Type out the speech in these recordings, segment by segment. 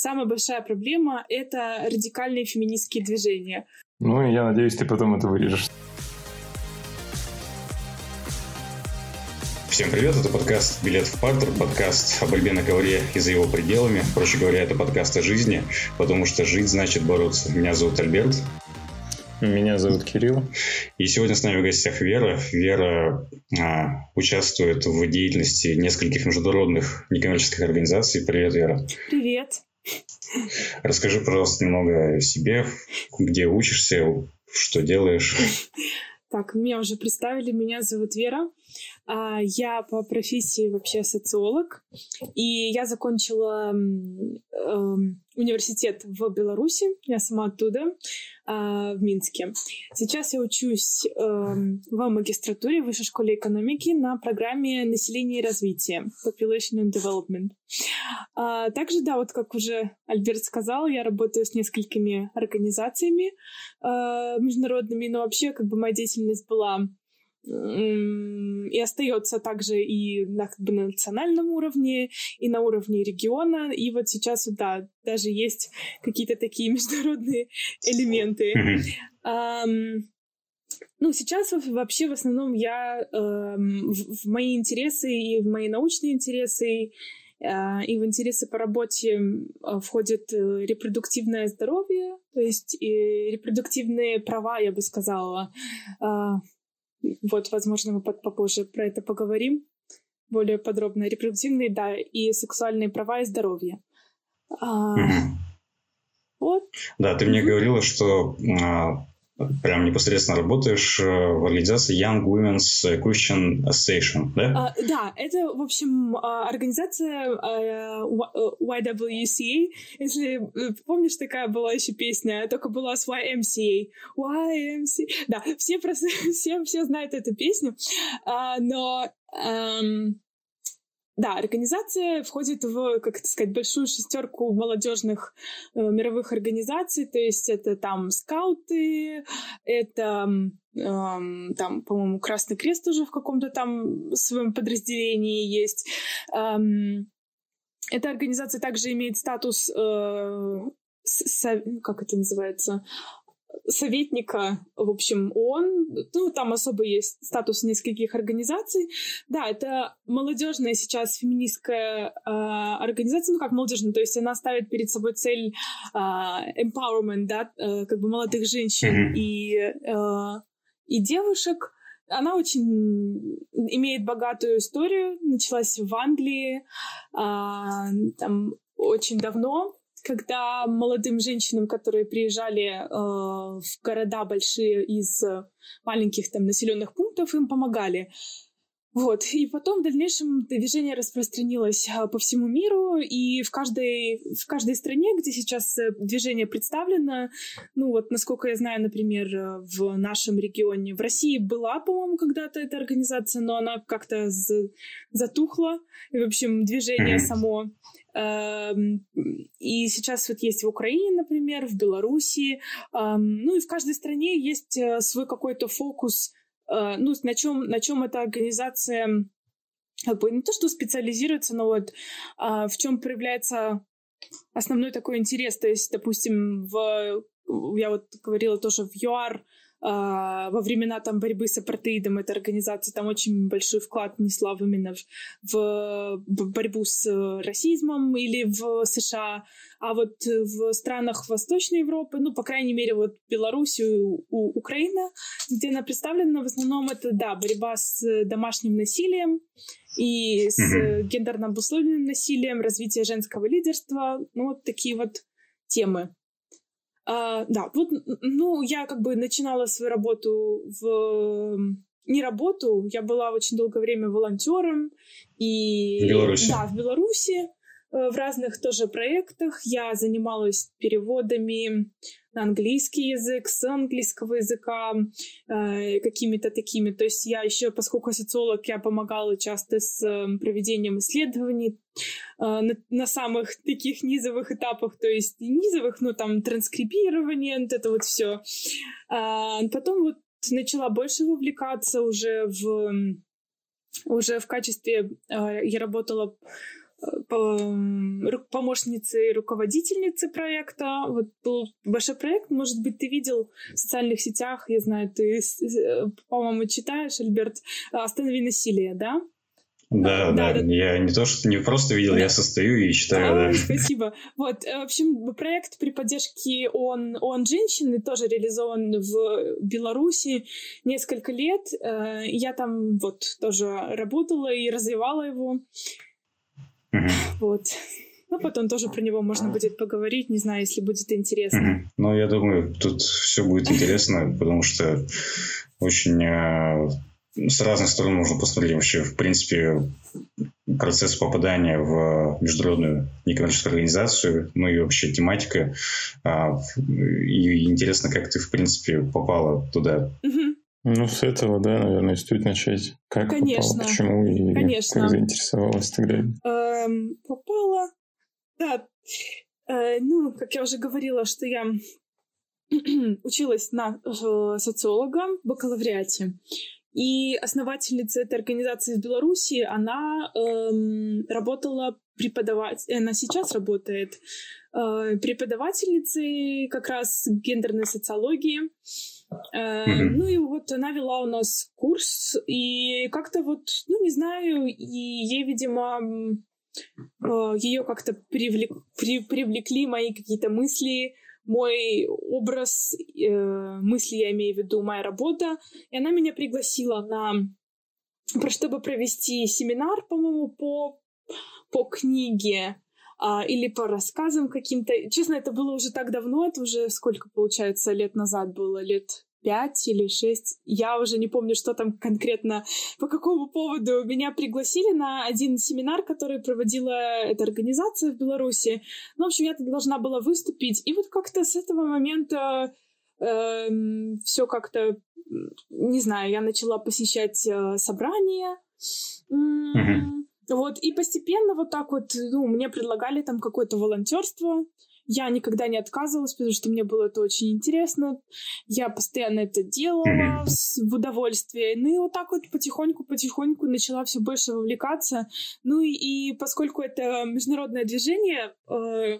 самая большая проблема — это радикальные феминистские движения. Ну, я надеюсь, ты потом это вырежешь. Всем привет, это подкаст «Билет в партер», подкаст о борьбе на ковре и за его пределами. Проще говоря, это подкаст о жизни, потому что жить значит бороться. Меня зовут Альберт. Меня зовут Кирилл. И сегодня с нами в гостях Вера. Вера а, участвует в деятельности нескольких международных некоммерческих организаций. Привет, Вера. Привет. Расскажи, пожалуйста, немного о себе, где учишься, что делаешь. Так, меня уже представили, меня зовут Вера. А, я по профессии вообще социолог, и я закончила эм, университет в Беларуси, я сама оттуда, а, в Минске. Сейчас я учусь эм, в магистратуре в Высшей школе экономики на программе «Население и развитие» Population and Development. А, также, да, вот как уже Альберт сказал, я работаю с несколькими организациями э, международными, но вообще как бы моя деятельность была и остается также и на, как бы, на национальном уровне, и на уровне региона. И вот сейчас, да, даже есть какие-то такие международные элементы. Um, ну, сейчас вообще в основном я э, в, в мои интересы и в мои научные интересы э, и в интересы по работе э, входит э, репродуктивное здоровье, то есть и репродуктивные права, я бы сказала, э, вот, возможно, мы попозже про это поговорим более подробно. Репродуктивные, да, и сексуальные права и здоровье. А, вот. Да, ты мне говорила, что а, прям непосредственно работаешь э, в организации Young Women's Christian Association, да? Uh, да, это, в общем, а, организация uh, YWCA. Если помнишь, такая была еще песня, только была с YMCA. YMCA. Да, все просто, все, все знают эту песню, uh, но um, да, организация входит в, как это сказать, большую шестерку молодежных э, мировых организаций, то есть это там скауты, это э, там, по-моему, Красный Крест уже в каком-то там своем подразделении есть. Эм, эта организация также имеет статус э, со, как это называется, советника, в общем, ООН. Ну, там особо есть статус нескольких организаций. Да, это молодежная сейчас феминистская э, организация, ну, как молодежная, то есть она ставит перед собой цель э, empowerment, да, э, как бы молодых женщин mm-hmm. и, э, и девушек. Она очень имеет богатую историю, началась в Англии, э, там очень давно, когда молодым женщинам, которые приезжали э, в города большие из маленьких там населенных пунктов, им помогали. Вот. И потом в дальнейшем движение распространилось э, по всему миру, и в каждой, в каждой стране, где сейчас э, движение представлено, ну вот, насколько я знаю, например, э, в нашем регионе, в России была, по-моему, когда-то эта организация, но она как-то затухла, и, в общем, движение само Эм, и сейчас вот есть в Украине, например, в Беларуси. Эм, ну и в каждой стране есть э, свой какой-то фокус, ну, на чем, на чем эта организация как бы не то, что специализируется, но вот а, в чем проявляется основной такой интерес. То есть, допустим, в я вот говорила тоже в ЮАР во времена там борьбы с апартеидом эта организация там очень большой вклад внесла именно в, в борьбу с расизмом или в США, а вот в странах Восточной Европы, ну, по крайней мере, вот Белоруссию, у, Украина, где она представлена, в основном это, да, борьба с домашним насилием и с mm-hmm. гендерно обусловленным насилием, развитие женского лидерства, ну, вот такие вот темы. А, да, вот, ну, я как бы начинала свою работу в... Не работу, я была очень долгое время волонтером. И... В Беларуси? Да, в Беларуси. Э, в разных тоже проектах. Я занималась переводами английский язык, с английского языка, э, какими-то такими. То есть я еще, поскольку социолог, я помогала часто с э, проведением исследований э, на, на самых таких низовых этапах, то есть низовых, ну там транскрибирование, вот это вот все. А потом вот начала больше вовлекаться уже в уже в качестве, я работала помощницей руководительницы проекта. Вот был большой проект, может быть, ты видел в социальных сетях, я знаю, ты, по-моему, читаешь, Альберт, «Останови насилие», да? Да, да, да, я не то, что не просто видел, да. я состою и читаю, а, да. Спасибо. Вот, э, в общем, проект при поддержке ООН, ООН женщины тоже реализован в Беларуси несколько лет. Э, я там вот тоже работала и развивала его. Угу. Вот. Ну, потом тоже про него можно будет поговорить, не знаю, если будет интересно. Угу. Ну, я думаю, тут все будет интересно, потому что очень э, с разных сторон можно посмотреть вообще, в принципе, процесс попадания в международную некоммерческую организацию, ну и вообще тематика. А, и интересно, как ты, в принципе, попала туда. Ну, с этого, да, наверное, стоит начать. Как Конечно. попала, почему и Конечно. как заинтересовалась и так далее. Эм, попала, да. Э, ну, как я уже говорила, что я училась на э, социолога в бакалавриате. И основательница этой организации в Беларуси, она эм, работала преподавать, она сейчас работает э, преподавательницей как раз гендерной социологии. Э, mm-hmm. Ну и вот она вела у нас курс, и как-то вот, ну не знаю, и ей, видимо, э, ее как-то привлек, при, привлекли мои какие-то мысли мой образ э, мысли, я имею в виду, моя работа. И она меня пригласила на чтобы провести семинар, по-моему, по, по книге а, или по рассказам каким-то. Честно, это было уже так давно, это уже сколько, получается, лет назад было, лет пять или шесть. Я уже не помню, что там конкретно, по какому поводу меня пригласили на один семинар, который проводила эта организация в Беларуси. Ну, в общем, я должна была выступить. И вот как-то с этого момента э, эм, все как-то, не знаю, я начала посещать э, собрания. Mm-hmm. Вот, и постепенно вот так вот, ну, мне предлагали там какое-то волонтерство. Я никогда не отказывалась, потому что мне было это очень интересно. Я постоянно это делала с, в удовольствие. Ну и вот так вот потихоньку-потихоньку начала все больше вовлекаться. Ну и, и поскольку это международное движение, э,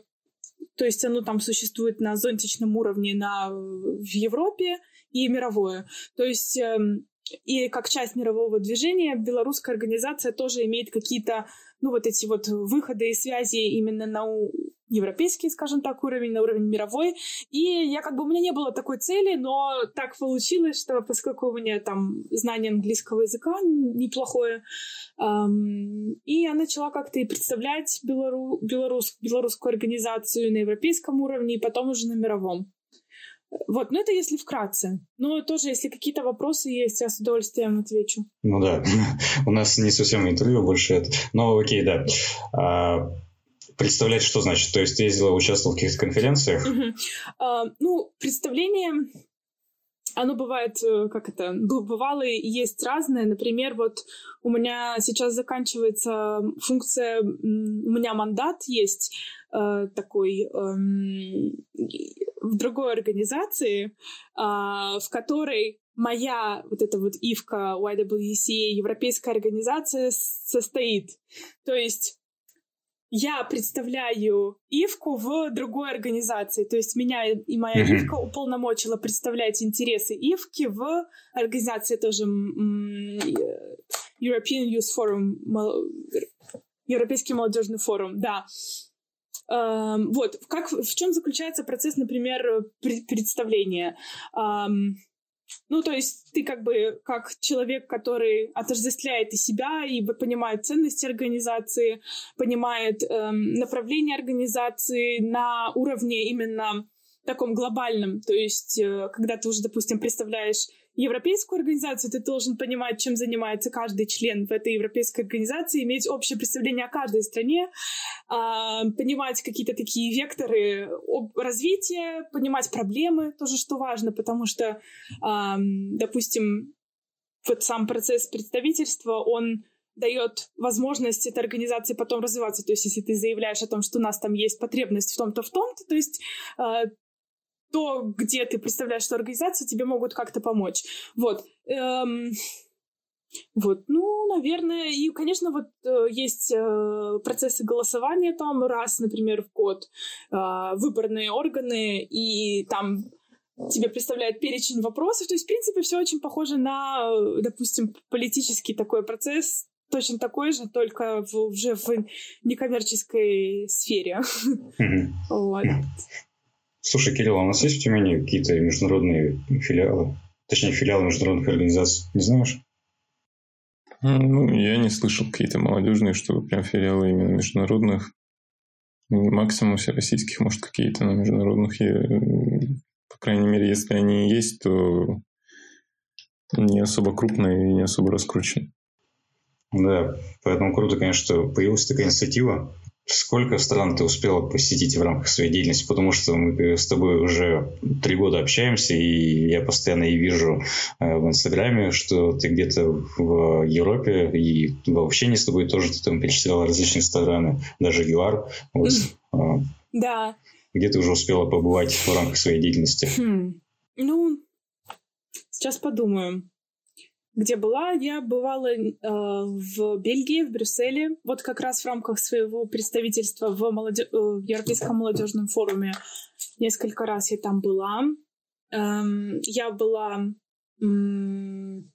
то есть оно там существует на зонтичном уровне на, в Европе и мировое. То есть э, и как часть мирового движения белорусская организация тоже имеет какие-то, ну, вот эти вот выходы и связи именно на европейский, скажем так, уровень, на уровень мировой. И я как бы, у меня не было такой цели, но так получилось, что поскольку у меня там знание английского языка неплохое, эм, и я начала как-то и представлять белору, белорус, белорусскую организацию на европейском уровне, и потом уже на мировом. Вот, ну это если вкратце. Но тоже, если какие-то вопросы есть, я с удовольствием отвечу. Ну да, у нас не совсем интервью больше это. Но окей, да. А, Представлять что значит? То есть ты ездила, участвовала в каких-то конференциях? Uh-huh. Uh, ну, представление, оно бывает, э, как это, бывало и есть разное. Например, вот у меня сейчас заканчивается функция, у меня мандат есть э, такой э, в другой организации, э, в которой моя вот эта вот ИВКа YWCA, европейская организация, состоит. То есть я представляю Ивку в другой организации. То есть меня и моя mm-hmm. Ивка уполномочила представлять интересы Ивки в организации тоже European Youth Forum, Европейский молодежный форум, да. Um, вот, как, в чем заключается процесс, например, представления? Ну, то есть ты как бы как человек, который отождествляет и себя, и понимает ценности организации, понимает эм, направление организации на уровне именно таком глобальном. То есть, э, когда ты уже, допустим, представляешь европейскую организацию, ты должен понимать, чем занимается каждый член в этой европейской организации, иметь общее представление о каждой стране, а, понимать какие-то такие векторы развития, понимать проблемы, тоже что важно, потому что, допустим, вот сам процесс представительства, он дает возможность этой организации потом развиваться. То есть, если ты заявляешь о том, что у нас там есть потребность в том-то, в том-то, то есть а, то, где ты представляешь эту организацию, тебе могут как-то помочь. Вот. Эм, Вот, ну, наверное, и, конечно, вот э, есть э, процессы голосования там раз, например, в год, э, выборные органы, и там тебе представляют перечень вопросов. То есть, в принципе, все очень похоже на, допустим, политический такой процесс, точно такой же, только в, уже в некоммерческой сфере. Вот. Слушай, Кирилл, а у нас есть в Тюмени какие-то международные филиалы? Точнее, филиалы международных организаций, не знаешь? Ну, я не слышал какие-то молодежные, что прям филиалы именно международных. Максимум всероссийских, может, какие-то, но международных я, по крайней мере, если они есть, то не особо крупные и не особо раскрученные. Да, поэтому круто, конечно, что появилась такая инициатива. Сколько стран ты успела посетить в рамках своей деятельности? Потому что мы с тобой уже три года общаемся, и я постоянно и вижу э, в Инстаграме, что ты где-то в Европе, и в общении с тобой тоже ты там перечисляла различные страны, даже ЮАР. Вот. А, да. Где ты уже успела побывать в рамках своей деятельности? Хм. Ну, сейчас подумаем где была. Я бывала э, в Бельгии, в Брюсселе, вот как раз в рамках своего представительства в, молоде... Э, в Европейском молодежном форуме. Несколько раз я там была. Эм, я была... М-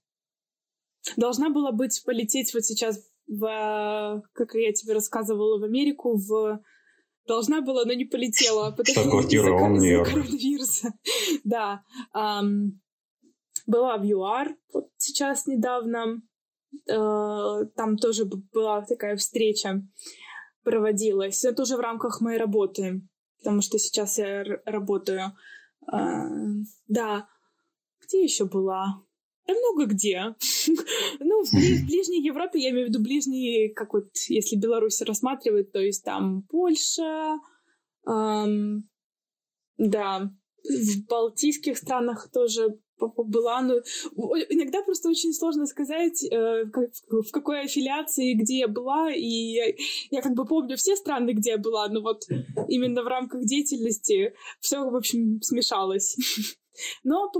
должна была быть полететь вот сейчас в, как я тебе рассказывала, в Америку, в должна была, но не полетела. Потому что из-за коронавируса. Да. Была в ЮАР вот сейчас недавно. Э, там тоже была такая встреча проводилась. Это тоже в рамках моей работы, потому что сейчас я работаю. Э, да. Где еще была? Да много где. ну, в, в ближней Европе, я имею в виду ближние, как вот, если Беларусь рассматривать, то есть там Польша, эм, да, в балтийских странах тоже была, но иногда просто очень сложно сказать, э, в какой аффилиации, где я была, и я, я как бы помню все страны, где я была, но вот именно в рамках деятельности все, в общем, смешалось. Но,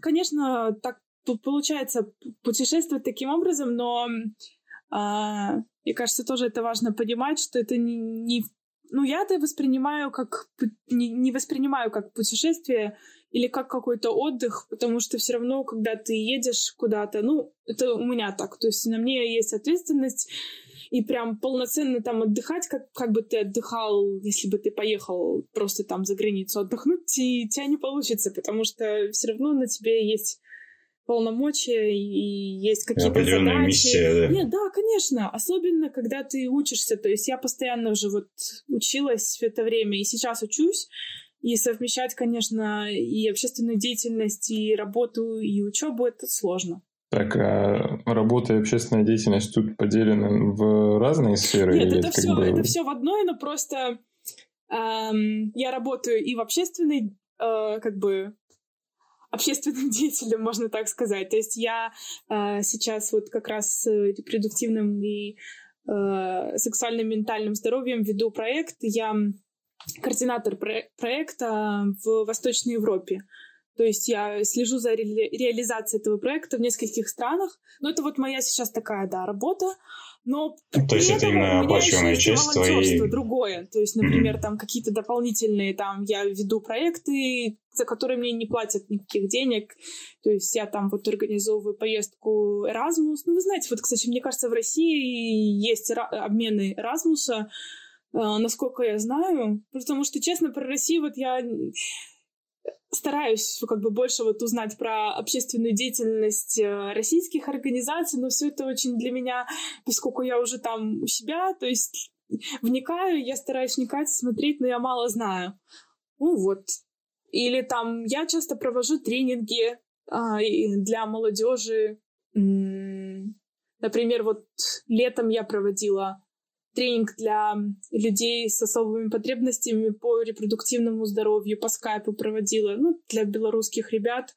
конечно, так получается путешествовать таким образом, но а, мне кажется, тоже это важно понимать, что это не, не ну, я это воспринимаю как не, не воспринимаю как путешествие или как какой-то отдых, потому что все равно, когда ты едешь куда-то, ну, это у меня так, то есть на мне есть ответственность, и прям полноценно там отдыхать, как, как бы ты отдыхал, если бы ты поехал просто там за границу отдохнуть, и тебя не получится, потому что все равно на тебе есть полномочия и есть какие-то задачи. миссия, да? Нет, да, конечно. Особенно, когда ты учишься. То есть я постоянно уже вот училась в это время и сейчас учусь. И совмещать, конечно, и общественную деятельность, и работу, и учебу это сложно. Так, а работа и общественная деятельность тут поделены в разные сферы? Нет, это все, бы... это все в одной, но просто эм, я работаю и в общественной, э, как бы, общественным деятелем, можно так сказать. То есть я э, сейчас вот как раз с репродуктивным и э, сексуальным ментальным здоровьем веду проект. Я координатор про- проекта в Восточной Европе. То есть я слежу за ре- реализацией этого проекта в нескольких странах. Но это вот моя сейчас такая, да, работа. Но то есть это именно оплачиваемая часть твоей... другое. То есть, например, mm-hmm. там какие-то дополнительные, там я веду проекты, за которые мне не платят никаких денег. То есть я там вот организовываю поездку Erasmus. Ну, вы знаете, вот, кстати, мне кажется, в России есть обмены Erasmus, насколько я знаю. Потому что, честно, про Россию вот я стараюсь как бы больше вот узнать про общественную деятельность э, российских организаций, но все это очень для меня, поскольку я уже там у себя, то есть вникаю, я стараюсь вникать, смотреть, но я мало знаю. Ну вот. Или там я часто провожу тренинги а, для молодежи. Например, вот летом я проводила тренинг для людей с особыми потребностями по репродуктивному здоровью по скайпу проводила, ну, для белорусских ребят.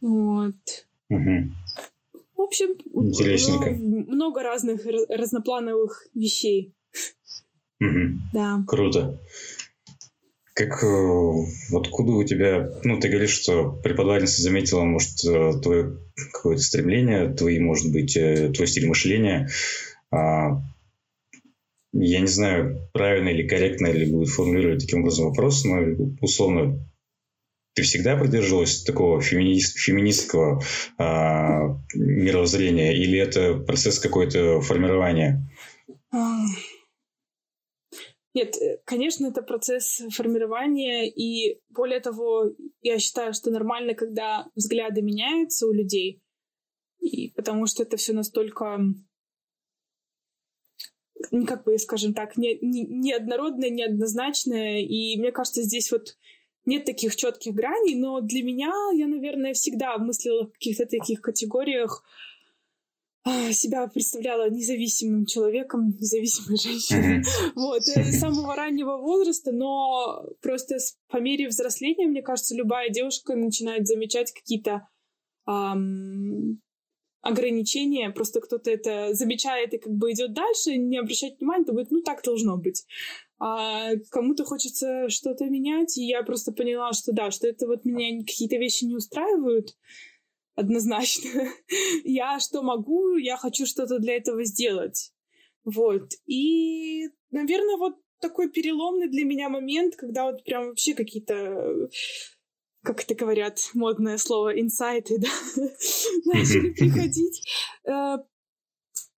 Вот. Угу. В общем, Интересненько. много разных разноплановых вещей. Угу. Да. Круто. как, э, откуда у тебя, ну, ты говоришь, что преподавательница заметила, может, э, твое какое-то стремление, твои, может быть, твой стиль мышления. А, я не знаю, правильно или корректно ли будет формулировать таким образом вопрос, но условно ты всегда придерживалась такого феминист, феминистского э, мировоззрения или это процесс какой-то формирования? Нет, э, конечно, это процесс формирования, и более того, я считаю, что нормально, когда взгляды меняются у людей, и потому что это все настолько как бы, скажем так, не, не, неоднородное, неоднозначное, и мне кажется, здесь вот нет таких четких граней, но для меня я, наверное, всегда мыслила в каких-то таких категориях, а, себя представляла независимым человеком, независимой женщиной. Mm-hmm. Вот, э, с самого раннего возраста, но просто по мере взросления, мне кажется, любая девушка начинает замечать какие-то эм, ограничения, просто кто-то это замечает и как бы идет дальше, не обращать внимания, думает, ну так должно быть а кому-то хочется что-то менять, и я просто поняла, что да, что это вот меня какие-то вещи не устраивают однозначно. я что могу, я хочу что-то для этого сделать. Вот. И, наверное, вот такой переломный для меня момент, когда вот прям вообще какие-то как это говорят, модное слово, инсайты, да, начали приходить. Э,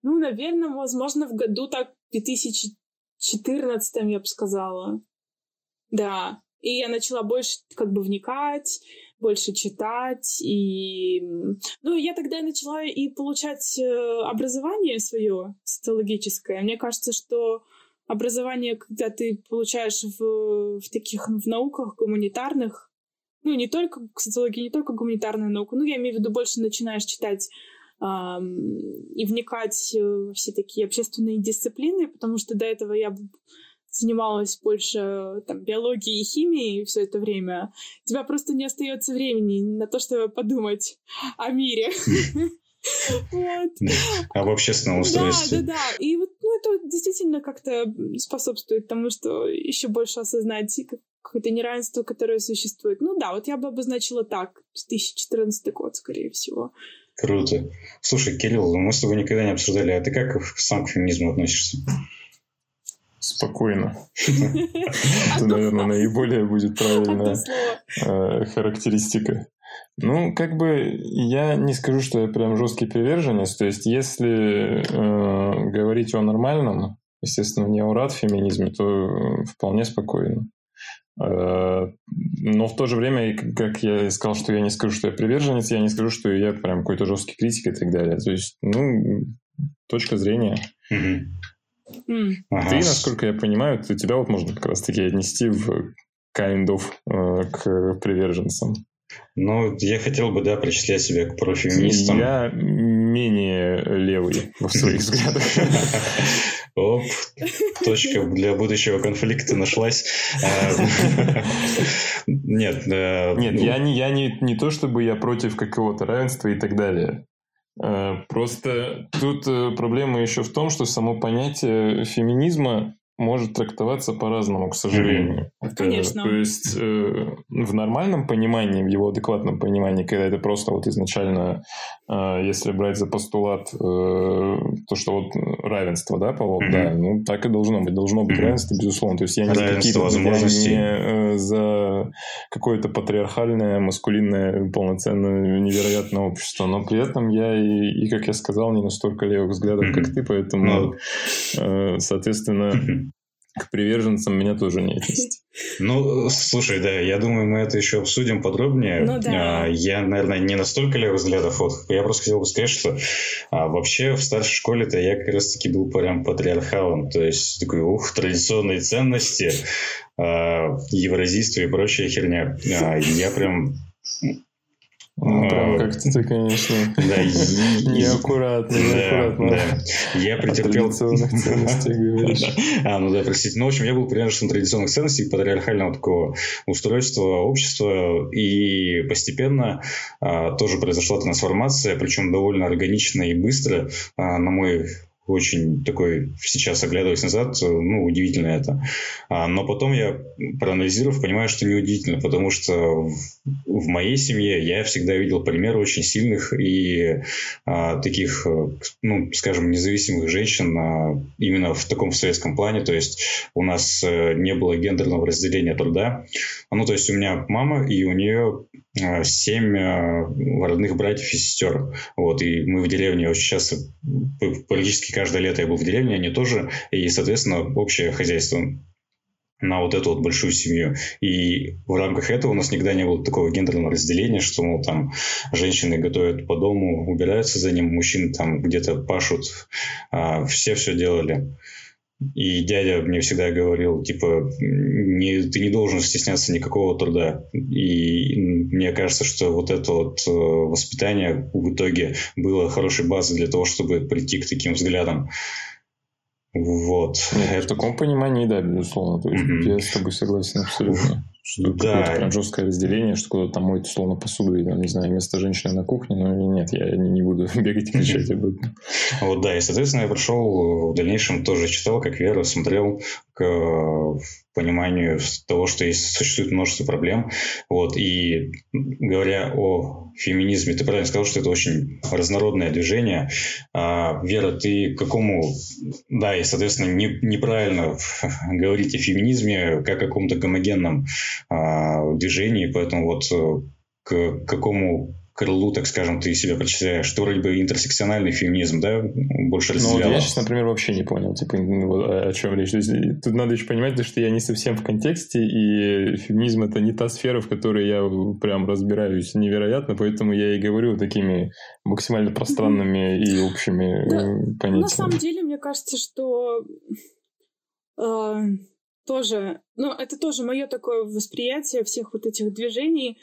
ну, наверное, возможно, в году так 2000 четырнадцатом, я бы сказала. Да. И я начала больше как бы вникать, больше читать. И... Ну, я тогда начала и получать э, образование свое социологическое. Мне кажется, что образование, когда ты получаешь в, в таких в науках гуманитарных, ну, не только социология, не только гуманитарная наука, ну, я имею в виду, больше начинаешь читать и вникать во все такие общественные дисциплины, потому что до этого я занималась больше там, биологией и химией все это время, у тебя просто не остается времени на то, чтобы подумать о мире. Вот. Об общественном устройстве. Да, да, да. И вот ну, это действительно как-то способствует тому, что еще больше осознать какое-то неравенство, которое существует. Ну да, вот я бы обозначила так, 2014 год, скорее всего. Круто. Слушай, Кирилл, мы с тобой никогда не обсуждали, а ты как сам к феминизму относишься? Спокойно. Это, наверное, наиболее будет правильная э, характеристика. Ну, как бы я не скажу, что я прям жесткий приверженец. То есть, если э, говорить о нормальном, естественно, не о рад феминизме, то вполне спокойно. Э, но в то же время, как я сказал, что я не скажу, что я приверженец, я не скажу, что я прям какой-то жесткий критик и так далее. То есть, ну, точка зрения. Ты, насколько я понимаю, ты, тебя вот можно как раз-таки отнести в kind of э, к приверженцам. Ну, я хотел бы, да, причислять себя к профеминистам. Я менее левый в своих взглядах. Оп, точка для будущего конфликта нашлась. Нет. Нет, я не, я не, не то, чтобы я против какого-то равенства и так далее. Э, просто тут э, проблема еще в том, что само понятие феминизма может трактоваться по-разному, к сожалению. Mm-hmm. Конечно. То есть э, в нормальном понимании, в его адекватном понимании, когда это просто вот изначально, э, если брать за постулат э, то, что вот равенство, да, полов, mm-hmm. да, ну так и должно быть, должно быть mm-hmm. равенство, безусловно. То есть я не за какие-то возможности, не э, за какое-то патриархальное, маскулинное, полноценное, невероятное общество, но при этом я и, и как я сказал, не настолько левых взглядов, mm-hmm. как ты, поэтому, mm-hmm. э, соответственно, к приверженцам меня тоже не отнести. Ну, слушай, да, я думаю, мы это еще обсудим подробнее. Ну, да. А, я, наверное, не настолько левых взглядов. Вот. Я просто хотел бы сказать, что а, вообще в старшей школе-то я как раз-таки был прям патриархалом. То есть такой, ух, традиционные ценности, а, евразийство и прочая херня. А, я прям ну, прям как-то ты, конечно, да, неаккуратно, неаккуратно. Да, Я претерпел... ценностей говоришь. А, ну да, простите. Ну, в общем, я был привержен традиционных ценностей, патриархального такого устройства общества, и постепенно а, тоже произошла трансформация, причем довольно органично и быстро, а, на мой очень такой, сейчас оглядываясь назад, ну, удивительно это. А, но потом я, проанализировав, понимаю, что не удивительно, потому что в, моей семье я всегда видел примеры очень сильных и а, таких, ну, скажем, независимых женщин а, именно в таком советском плане, то есть у нас а, не было гендерного разделения труда. Ну, то есть у меня мама, и у нее семь а, родных братьев и сестер. Вот, и мы в деревне очень часто, практически каждое лето я был в деревне, они тоже, и, соответственно, общее хозяйство на вот эту вот большую семью. И в рамках этого у нас никогда не было такого гендерного разделения, что, мол, там женщины готовят по дому, убираются за ним, мужчины там где-то пашут. А, все все делали. И дядя мне всегда говорил, типа, не, ты не должен стесняться никакого труда. И мне кажется, что вот это вот э, воспитание в итоге было хорошей базой для того, чтобы прийти к таким взглядам. Вот. Нет, в таком понимании, да, безусловно. То есть mm-hmm. я с тобой согласен абсолютно. Что да. какое-то прям жесткое разделение, что кто-то там моет условно посуду, или, не знаю, вместо женщины на кухне, но нет, я не, не буду бегать и кричать об этом. Вот да, и, соответственно, я пришел в дальнейшем тоже читал, как Вера, смотрел к пониманию того, что есть, существует множество проблем. Вот, и говоря о феминизме, ты правильно сказал, что это очень разнородное движение. А, Вера, ты к какому... Да, и, соответственно, не, неправильно говорить о феминизме как о каком-то гомогенном а, движении, поэтому вот э, к какому крылу, так скажем, ты себя причисляешь, что вроде бы интерсекциональный феминизм, да, больше. Ну, вот я сейчас, например, вообще не понял, типа, о чем речь. То есть, тут надо еще понимать, что я не совсем в контексте, и феминизм — это не та сфера, в которой я прям разбираюсь невероятно, поэтому я и говорю такими максимально пространными и общими да, э, понятиями. На самом деле, мне кажется, что э, тоже, ну, это тоже мое такое восприятие всех вот этих движений,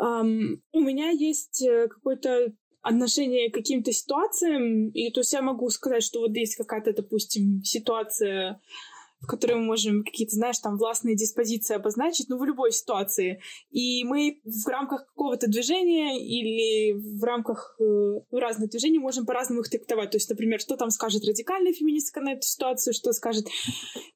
Um, у меня есть э, какое-то отношение к каким-то ситуациям, и то есть я могу сказать, что вот есть какая-то, допустим, ситуация, в которой мы можем какие-то, знаешь, там властные диспозиции обозначить, ну, в любой ситуации. И мы в рамках какого-то движения или в рамках э, разных движений можем по-разному их трактовать. То есть, например, что там скажет радикальная феминистка на эту ситуацию, что скажет.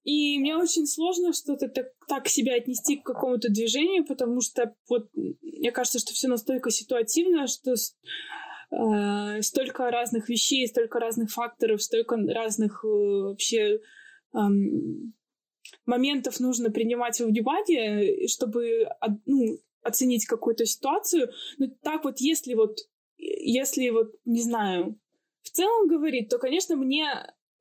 И мне очень сложно что-то так, так себя отнести к какому-то движению, потому что вот мне кажется, что все настолько ситуативно, что э, столько разных вещей, столько разных факторов, столько разных э, вообще эм, моментов нужно принимать во внимание, чтобы ну, оценить какую-то ситуацию. Но так вот, если вот, если вот, не знаю, в целом говорить, то, конечно, мне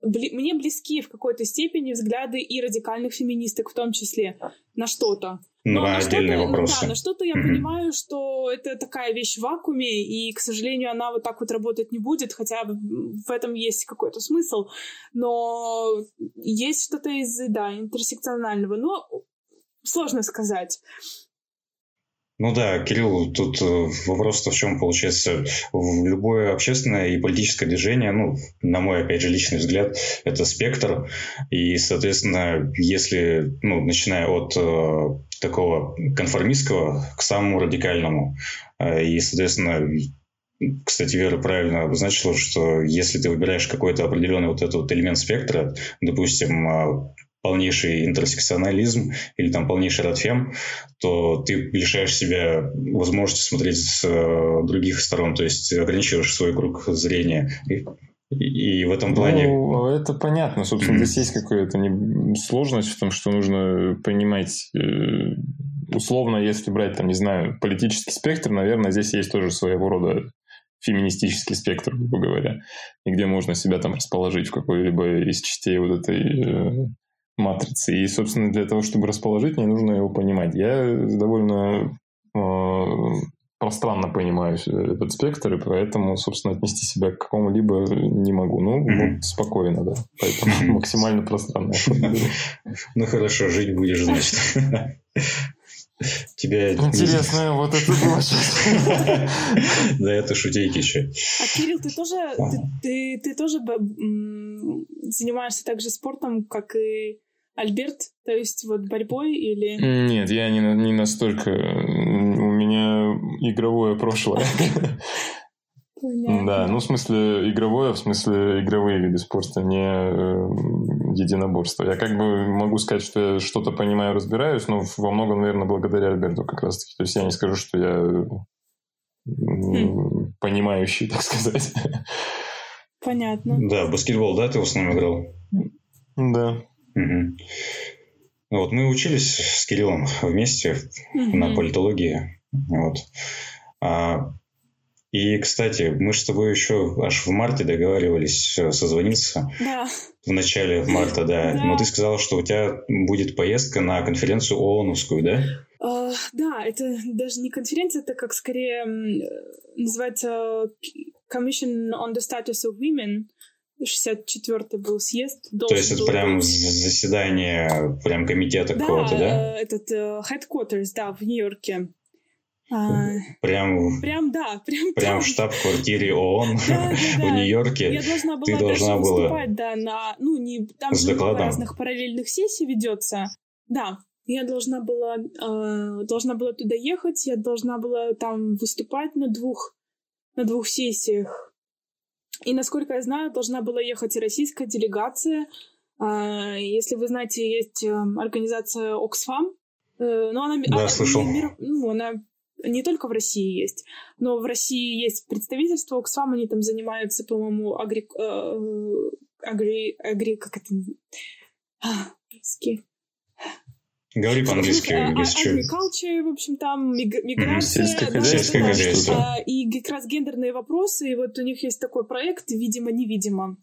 бли, мне близки в какой-то степени взгляды и радикальных феминисток в том числе на что-то. Но на отдельные вопросы. Да, на что-то я mm-hmm. понимаю, что это такая вещь в вакууме, и, к сожалению, она вот так вот работать не будет, хотя в этом есть какой-то смысл. Но есть что-то из, да, интерсекционального. Но сложно сказать. Ну да, Кирилл, тут э, вопрос-то в чем получается. Любое общественное и политическое движение, ну, на мой, опять же, личный взгляд, это спектр. И, соответственно, если, ну, начиная от э, такого конформистского к самому радикальному, э, и, соответственно, кстати, Вера правильно обозначила, что если ты выбираешь какой-то определенный вот этот вот элемент спектра, допустим, э, полнейший интерсекционализм или там полнейший радфем, то ты лишаешь себя возможности смотреть с э, других сторон, то есть ограничиваешь свой круг зрения. И в этом плане... Ну, это понятно. Собственно, здесь есть какая-то не... сложность в том, что нужно понимать... Э, условно, если брать, там, не знаю, политический спектр, наверное, здесь есть тоже своего рода феминистический спектр, грубо говоря, и где можно себя там расположить в какой-либо из частей вот этой э, матрицы. И, собственно, для того, чтобы расположить, мне нужно его понимать. Я довольно э, пространно понимаю этот спектр, и поэтому, собственно, отнести себя к какому-либо не могу. Ну, mm-hmm. вот спокойно, да. Поэтому максимально пространно. Ну, хорошо, жить будешь, значит. Тебя... Интересно, вот это было сейчас. Да, это шутейки еще. А Кирилл, ты тоже, ты, ты, ты тоже занимаешься также спортом, как и Альберт? То есть вот борьбой или... Нет, я не, не настолько... Меня игровое прошлое. Да, ну в смысле игровое, в смысле игровые виды спорта, не э, единоборство. Я как бы могу сказать, что я что-то понимаю, разбираюсь, но во многом, наверное, благодаря Альберту как раз-таки. То есть я не скажу, что я хм. понимающий, так сказать. Понятно. Да, баскетбол, да, ты в основном играл? Да. Угу. Вот, мы учились с Кириллом вместе угу. на политологии. Вот. А, и, кстати, мы с тобой еще аж в марте договаривались э, созвониться. Да. В начале марта, да. да. Но ты сказала, что у тебя будет поездка на конференцию ООНовскую, да? Uh, да, это даже не конференция, это как скорее называется Commission on the Status of Women. 64-й был съезд. То есть это прям быть. заседание прям комитета да, какого-то, да? Э, этот uh, headquarters, да, в Нью-Йорке. А, прям, прям, да, прям, прям в штаб-квартире ООН да, да, да. в Нью-Йорке. Я должна была ты должна была выступать, да, на, ну, не, там с много разных параллельных сессий ведется. Да, я должна была, э, должна была туда ехать, я должна была там выступать на двух, на двух сессиях. И, насколько я знаю, должна была ехать и российская делегация. Э, если вы знаете, есть э, организация Oxfam, э, но она, да, она, слышал. Мир, ну, она не только в России есть, но в России есть представительство Оксфам, они там занимаются, по-моему, агри... Э, агри... агри... как это... Русский. Говори по-английски, а, если Agriculture, в общем, там миграция. Сельское хозяйство. И как раз гендерные вопросы, и вот у них есть такой проект «Видимо-невидимо».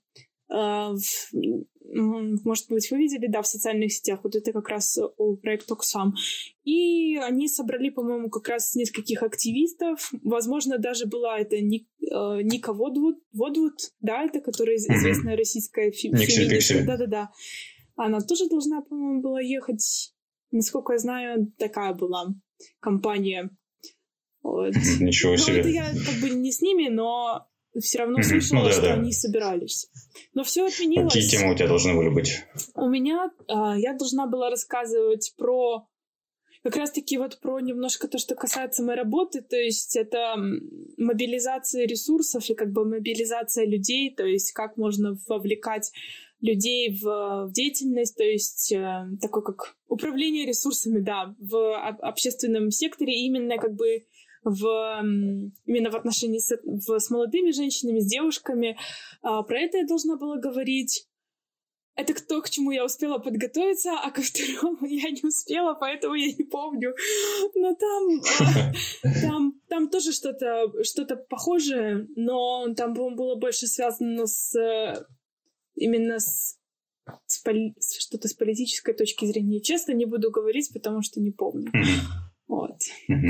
Может быть, вы видели, да, в социальных сетях, вот это как раз проект Оксам. И они собрали, по-моему, как раз нескольких активистов. Возможно, даже была это Ник, э, Ника Водвуд, Водвуд, да, это которая известная российская фи- феминистка. Да-да-да. Она тоже должна, по-моему, была ехать. Насколько я знаю, такая была компания. Вот. Ничего себе. Ну, это я как бы не с ними, но все равно слышала, ну, да, что да. они собирались. Но все отменилось. Какие темы у тебя должны были быть? У меня а, я должна была рассказывать про как раз-таки вот про немножко то, что касается моей работы, то есть это мобилизация ресурсов и как бы мобилизация людей, то есть как можно вовлекать людей в, в деятельность, то есть э, такое как управление ресурсами, да, в общественном секторе, именно как бы в, именно в отношении с, в, с молодыми женщинами, с девушками. А, про это я должна была говорить. Это то, к чему я успела подготовиться, а ко второму я не успела, поэтому я не помню. Но там, а, там, там тоже что-то что похожее, но там, было больше связано с именно с с поли... что-то с политической точки зрения. Честно, не буду говорить, потому что не помню. Mm-hmm. Вот. Mm-hmm.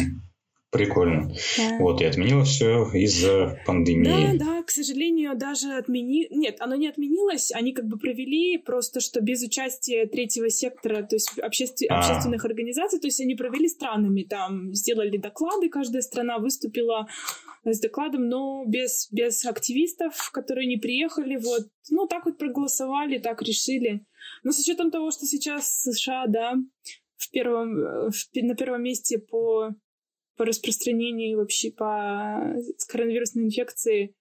Прикольно. Да. Вот, и отменило все из-за пандемии. Да, да, к сожалению, даже отмени... Нет, оно не отменилось, они как бы провели просто, что без участия третьего сектора, то есть обществ... а. общественных организаций, то есть они провели странами, там сделали доклады, каждая страна выступила с докладом, но без, без активистов, которые не приехали, вот, ну, так вот проголосовали, так решили. Но с учетом того, что сейчас США, да, в первом, в, на первом месте по по распространению вообще по коронавирусной инфекции.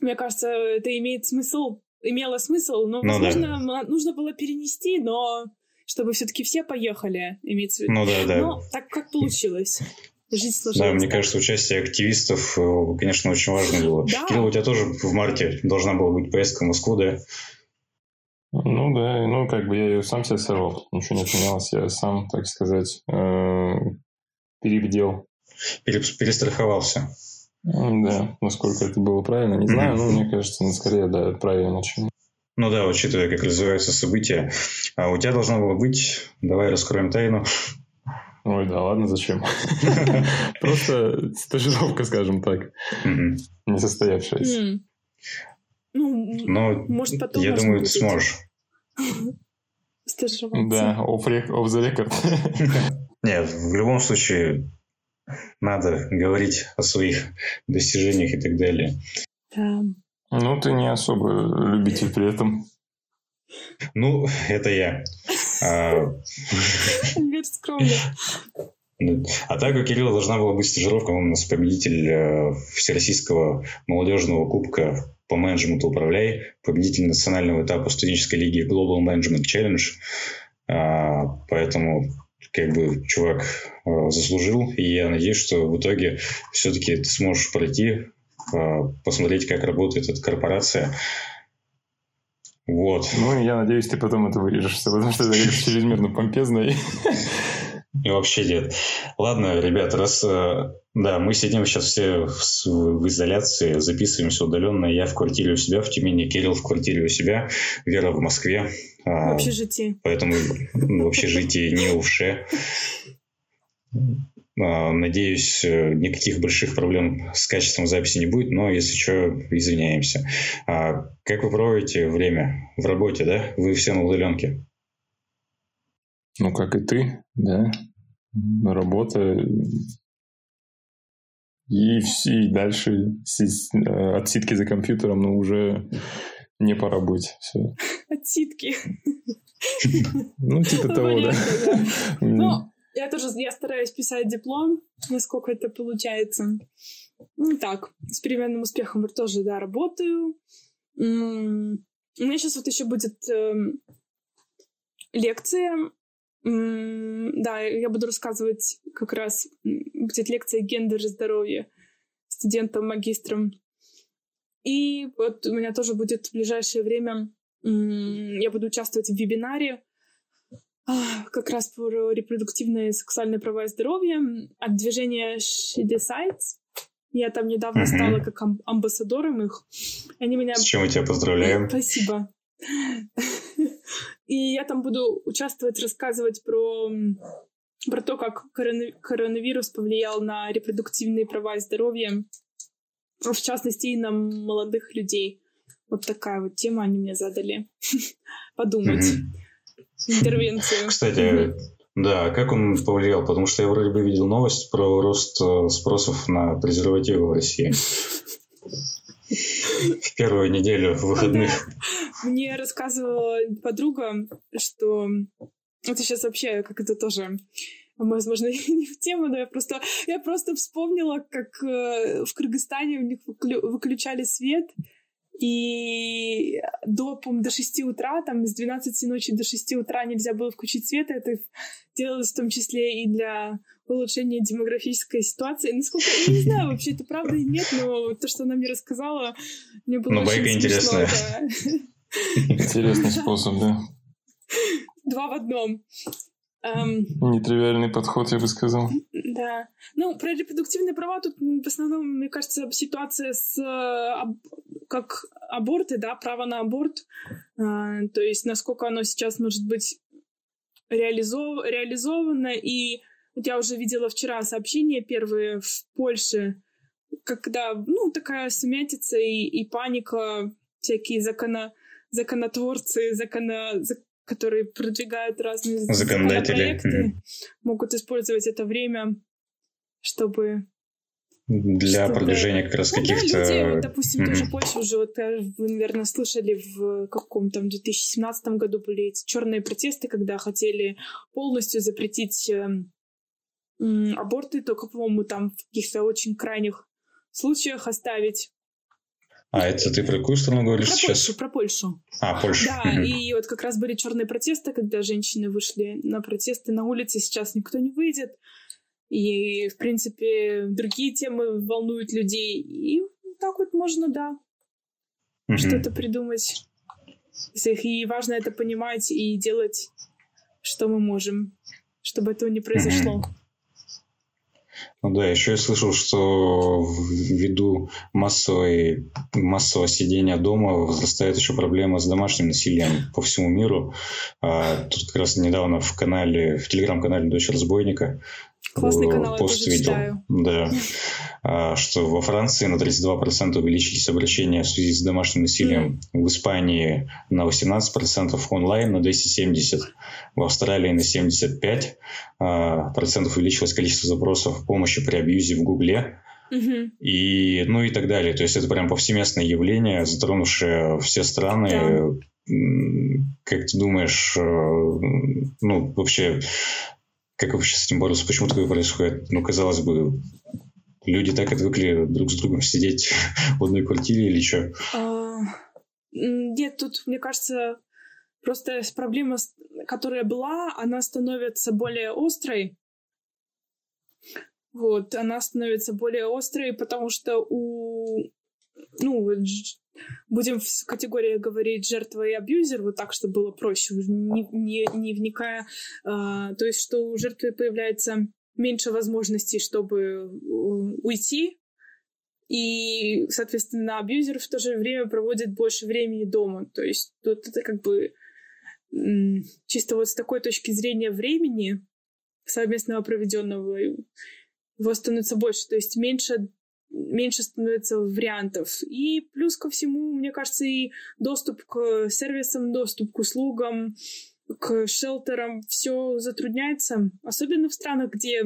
Мне кажется, это имеет смысл, имело смысл, но, ну, возможно, да. нужно было перенести, но чтобы все-таки все поехали, имеется в виду. Ну да, да. Но так как получилось. Жизнь Да, мне кажется, участие активистов, э, конечно, очень важно было. Да. Кирилл, у тебя тоже в марте должна была быть поездка в Москву, да? Ну да, ну как бы я ее сам себе сорвал, ничего не поменялось, я сам, так сказать, э, перебдел. Перестраховался. Да, насколько это было правильно, не знаю, mm-hmm. но мне кажется, ну, скорее, да, правильно, чем... Ну да, учитывая, как развиваются события. А у тебя должно было быть, давай раскроем тайну. Ой, да ладно, зачем? Просто стажировка, скажем так, не состоявшаяся. Ну, может, потом я думаю, ты сможешь. Стажироваться. Да, off the record. Нет, в любом случае надо говорить о своих достижениях и так далее. Да. Ну, ты не особо любитель при этом. Ну, это я. Скромный. А так у Кирилла должна была быть стажировка. Он у нас победитель э, Всероссийского молодежного кубка по менеджменту «Управляй», победитель национального этапа студенческой лиги Global Management Challenge. А, поэтому как бы чувак э, заслужил, и я надеюсь, что в итоге все-таки ты сможешь пройти, э, посмотреть, как работает эта корпорация. Вот. Ну, я надеюсь, ты потом это вырежешь, потому что это чрезмерно помпезно. И вообще нет. Ладно, ребят, раз... Э, да, мы сидим сейчас все в, в изоляции, записываемся удаленно. Я в квартире у себя в Тюмени, Кирилл в квартире у себя, Вера в Москве. А, в общежитии. Поэтому в общежитии не увше. А, надеюсь, э, никаких больших проблем с качеством записи не будет, но если что, извиняемся. А как вы проводите время в работе, да? Вы все на удаленке? Ну, как и ты, да. Работа и, все, и дальше э, отсидки за компьютером, но уже не по работе. Все. Отсидки. Ну, типа того, да. Ну, я тоже я стараюсь писать диплом, насколько это получается. Ну, так, с переменным успехом тоже, да, работаю. У меня сейчас вот еще будет эм, лекция да, я буду рассказывать как раз, будет лекция «Гендер и здоровье» студентам, магистрам. И вот у меня тоже будет в ближайшее время, я буду участвовать в вебинаре а, как раз про репродуктивные сексуальные права и здоровье от движения She Decides. Я там недавно uh-huh. стала как амбассадором их. Они меня... С чем мы тебя поздравляем. Спасибо. И я там буду участвовать, рассказывать про, про то, как коронавирус повлиял на репродуктивные права и здоровье, в частности, и на молодых людей. Вот такая вот тема они мне задали. Подумать. Интервенцию. Кстати, да, как он повлиял? Потому что я вроде бы видел новость про рост э, спросов на презервативы в России в первую неделю выходных. Мне рассказывала подруга, что это сейчас вообще как это тоже возможно, не в тему, но я просто, я просто вспомнила, как э, в Кыргызстане у них выключали свет, и до, по до 6 утра, там с 12 ночи до 6 утра нельзя было включить свет. Это делалось в том числе и для улучшения демографической ситуации. Насколько, я не знаю, вообще это правда или нет, но то, что она мне рассказала, мне было ну, очень байка интересная. Интересный способ, да. Два в одном. Um, Нетривиальный подход, я бы сказал. Да. Ну, про репродуктивные права тут в основном, мне кажется, ситуация с э, как аборты, да, право на аборт. Uh, то есть насколько оно сейчас может быть реализов... реализовано. И вот я уже видела вчера сообщения первые в Польше, когда, ну, такая сумятица и, и паника, всякие закона, законотворцы, закона, которые продвигают разные законопроекты, могут использовать это время, чтобы для чтобы... продвижения как раз ну, каких-то... Да, люди, допустим, mm-hmm. тоже Польша уже, вот, э, вы, наверное, слышали в каком-то 2017 году были эти черные протесты, когда хотели полностью запретить э, э, аборты, только, по-моему, там в каких-то очень крайних случаях оставить а это ты про какую страну говоришь про сейчас? Польшу, про Польшу. А, Польша. Да, и вот как раз были черные протесты, когда женщины вышли на протесты на улице, сейчас никто не выйдет. И, в принципе, другие темы волнуют людей. И так вот можно, да, mm что-то придумать. И важно это понимать и делать, что мы можем, чтобы этого не произошло. mm ну да, еще я слышал, что ввиду массовой, массового сидения дома возрастает еще проблема с домашним насилием по всему миру. А, тут как раз недавно в канале, в телеграм-канале «Дочь разбойника» Классный канал, пост я видел. Читаю. Да. А, что во Франции на 32% увеличились обращения в связи с домашним насилием. Mm. В Испании на 18%, онлайн на 270%, в Австралии на 75% а, процентов увеличилось количество запросов помощи при абьюзе в Гугле. Mm-hmm. И, ну и так далее. То есть это прям повсеместное явление, затронувшее все страны. Да. Как ты думаешь, э, ну, вообще, как вообще с этим бороться? Почему такое происходит? Ну, казалось бы, люди так отвыкли друг с другом сидеть в одной квартире или что? А, нет, тут, мне кажется, просто проблема, которая была, она становится более острой. Вот, она становится более острой, потому что у... Ну, будем в категории говорить жертва и абьюзер, вот так, чтобы было проще, не, не, не вникая. А, то есть, что у жертвы появляется меньше возможностей, чтобы уйти, и, соответственно, абьюзер в то же время проводит больше времени дома. То есть тут это как бы чисто вот с такой точки зрения времени совместного проведенного его становится больше. То есть меньше меньше становится вариантов. И плюс ко всему, мне кажется, и доступ к сервисам, доступ к услугам, к шелтерам, все затрудняется, особенно в странах, где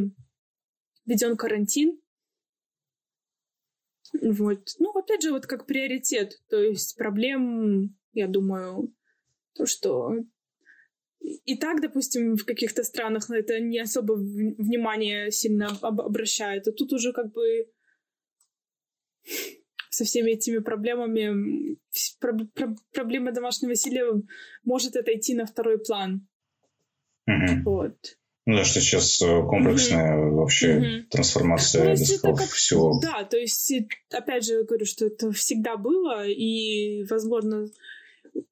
введен карантин. Вот. Ну, опять же, вот как приоритет. То есть проблем, я думаю, то, что и так, допустим, в каких-то странах на это не особо внимание сильно обращают. А тут уже как бы со всеми этими проблемами про, про, проблема домашнего насилия может отойти на второй план. Угу. Вот. Ну да, что сейчас э, комплексная угу. вообще угу. трансформация ну, как, всего. Да, то есть, опять же, я говорю, что это всегда было, и, возможно,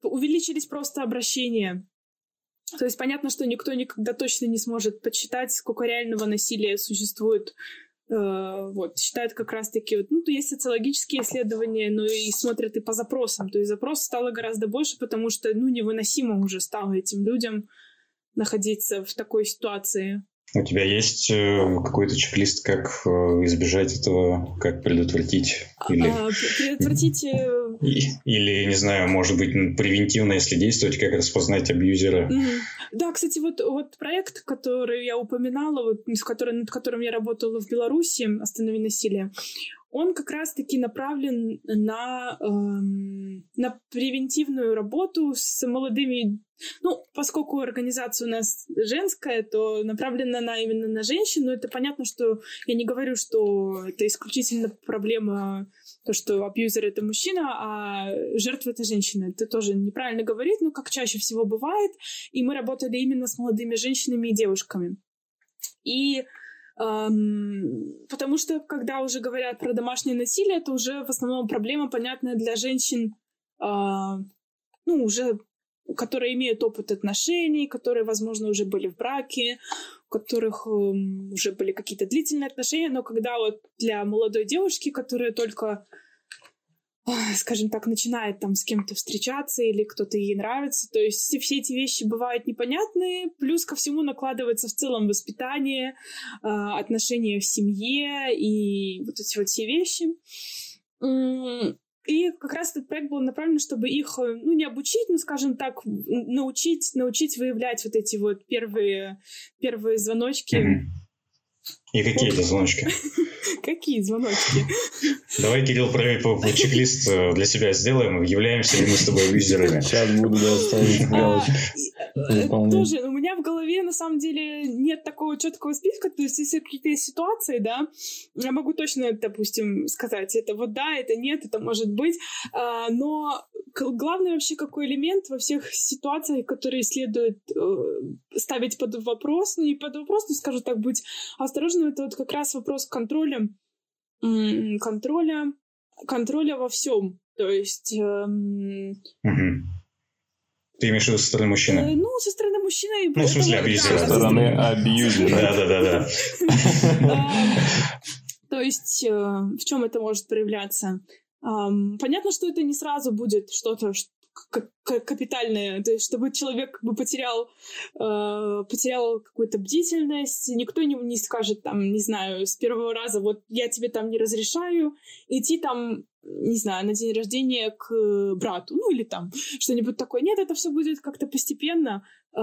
увеличились просто обращения. То есть понятно, что никто никогда точно не сможет подсчитать, сколько реального насилия существует Э, вот, считают как раз-таки, вот, ну, то есть социологические исследования, но и смотрят и по запросам. То есть запрос стало гораздо больше, потому что, ну, невыносимо уже стало этим людям находиться в такой ситуации. У тебя есть э, какой-то чек-лист, как э, избежать этого, как предотвратить? Или... А, предотвратить... Или, не знаю, может быть, превентивно, если действовать, как распознать абьюзера? Да, кстати, вот, вот проект, который я упоминала, вот, с которым, над которым я работала в Беларуси, «Останови насилие», он как раз-таки направлен на, эм, на превентивную работу с молодыми... Ну, поскольку организация у нас женская, то направлена она именно на женщин, но это понятно, что я не говорю, что это исключительно проблема то, что абьюзер — это мужчина, а жертва — это женщина. Это тоже неправильно говорить, но как чаще всего бывает. И мы работали именно с молодыми женщинами и девушками. И потому что, когда уже говорят про домашнее насилие, это уже в основном проблема, понятная для женщин, э, ну, уже которые имеют опыт отношений, которые, возможно, уже были в браке, у которых э, уже были какие-то длительные отношения, но когда вот для молодой девушки, которая только скажем так, начинает там с кем-то встречаться или кто-то ей нравится. То есть все эти вещи бывают непонятные, плюс ко всему накладывается в целом воспитание, а, отношения в семье и вот эти вот все вещи. И как раз этот проект был направлен, чтобы их, э, ну, не обучить, но, скажем так, научить, научить выявлять вот эти вот первые, первые звоночки. И какие это звоночки? Какие звоночки? Давай, Кирилл, про чек-лист э, для себя сделаем. Являемся ли мы с тобой юзерами? Сейчас буду ставить а, галочку. Э, тоже, у меня в голове на самом деле нет такого четкого списка. То есть, если какие-то ситуации, да, я могу точно, допустим, сказать, это вот да, это нет, это может быть. А, но главный вообще какой элемент во всех ситуациях, которые следует э, ставить под вопрос, ну не под вопрос, но скажу так, быть осторожным, это вот как раз вопрос контроля контроля, контроля во всем. То есть... Эм... Угу. Ты имеешь в виду со стороны мужчины? Э, ну, со стороны мужчины. Ну, в смысле, абьюзера. Со стороны абьюзера. Да-да-да. То есть, э, в чем это может проявляться? Понятно, что это не сразу будет что-то, капитальное, то есть чтобы человек как бы потерял, э, потерял какую-то бдительность, никто не, не скажет там, не знаю, с первого раза, вот я тебе там не разрешаю идти там, не знаю, на день рождения к брату, ну или там что-нибудь такое. Нет, это все будет как-то постепенно, э,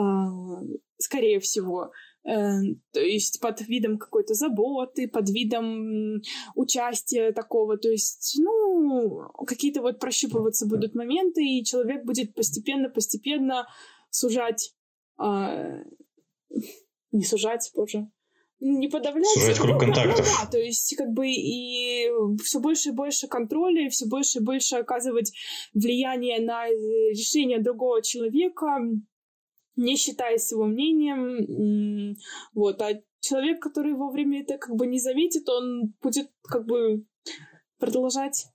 скорее всего. Э, то есть под видом какой-то заботы, под видом участия такого, то есть, ну, какие-то вот прощупываться будут моменты, и человек будет постепенно-постепенно сужать, э, не сужать, боже, не подавлять. Сужать круг ну, контактов. Да, то есть как бы и все больше и больше контроля, все больше и больше оказывать влияние на решение другого человека, не считаясь его мнением. Вот. А человек, который вовремя это как бы не заметит, он будет как бы продолжать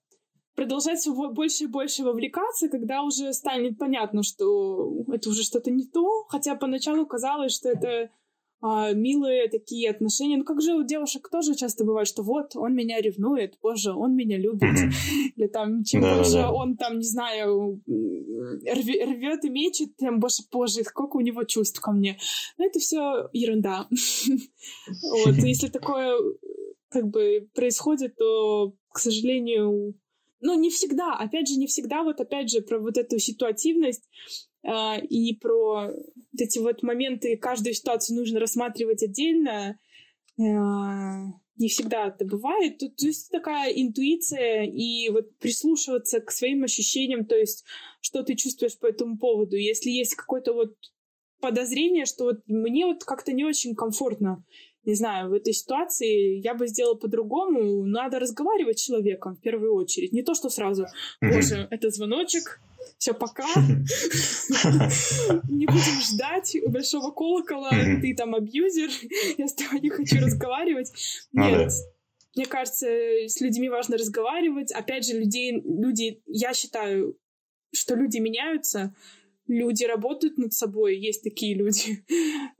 продолжать больше и больше вовлекаться, когда уже станет понятно, что это уже что-то не то, хотя поначалу казалось, что это а, милые такие отношения. Ну, как же у девушек тоже часто бывает, что вот, он меня ревнует, боже, он меня любит. Или там, чем Да, больше да, он там, не знаю, рве- рвет и мечет, тем больше, боже, сколько у него чувств ко мне. Но это все ерунда. Вот, если такое как бы происходит, то, к сожалению, ну, не всегда, опять же, не всегда, вот опять же, про вот эту ситуативность и про вот эти вот моменты, каждую ситуацию нужно рассматривать отдельно, а, не всегда это бывает. Тут то есть такая интуиция и вот прислушиваться к своим ощущениям, то есть что ты чувствуешь по этому поводу. Если есть какое-то вот подозрение, что вот мне вот как-то не очень комфортно, не знаю, в этой ситуации я бы сделала по-другому. Надо разговаривать с человеком в первую очередь. Не то, что сразу, боже, это звоночек, все, пока. Не будем ждать большого колокола, ты там абьюзер, я с тобой не хочу разговаривать. Ну. Нет, мне кажется, с людьми важно разговаривать. Опять же, людей, люди, я считаю, что люди меняются, люди работают над собой, есть такие люди.